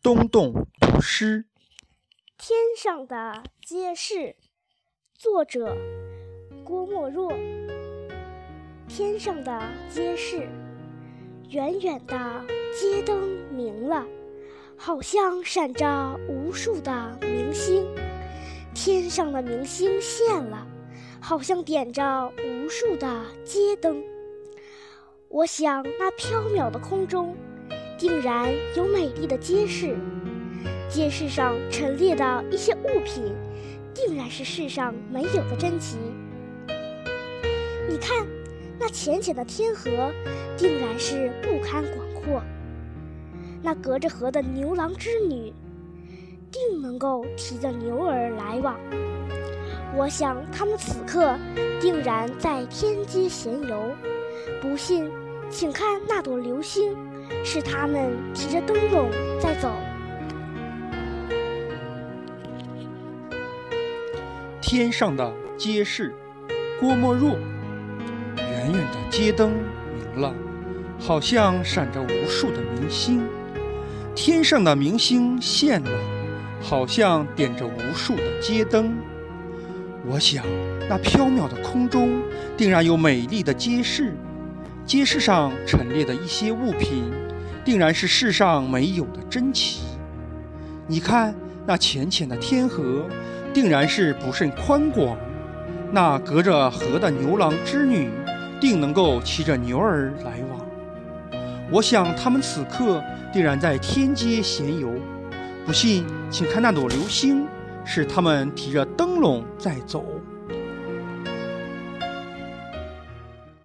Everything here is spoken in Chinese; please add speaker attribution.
Speaker 1: 东洞读诗。
Speaker 2: 天上的街市，作者郭沫若。天上的街市，远远的街灯明了，好像闪着无数的明星。天上的明星现了，好像点着无数的街灯。我想，那缥缈的空中。定然有美丽的街市，街市上陈列的一些物品，定然是世上没有的珍奇。你看，那浅浅的天河，定然是不堪广阔；那隔着河的牛郎织女，定能够提着牛儿来往。我想，他们此刻定然在天街闲游。不信，请看那朵流星。是他们提着灯笼在走。
Speaker 1: 天上的街市，郭沫若。远远的街灯明了，好像闪着无数的明星。天上的明星现了，好像点着无数的街灯。我想，那缥缈的空中，定然有美丽的街市。街市上陈列的一些物品，定然是世上没有的珍奇。你看那浅浅的天河，定然是不甚宽广；那隔着河的牛郎织女，定能够骑着牛儿来往。我想他们此刻定然在天街闲游。不信，请看那朵流星，是他们提着灯笼在走。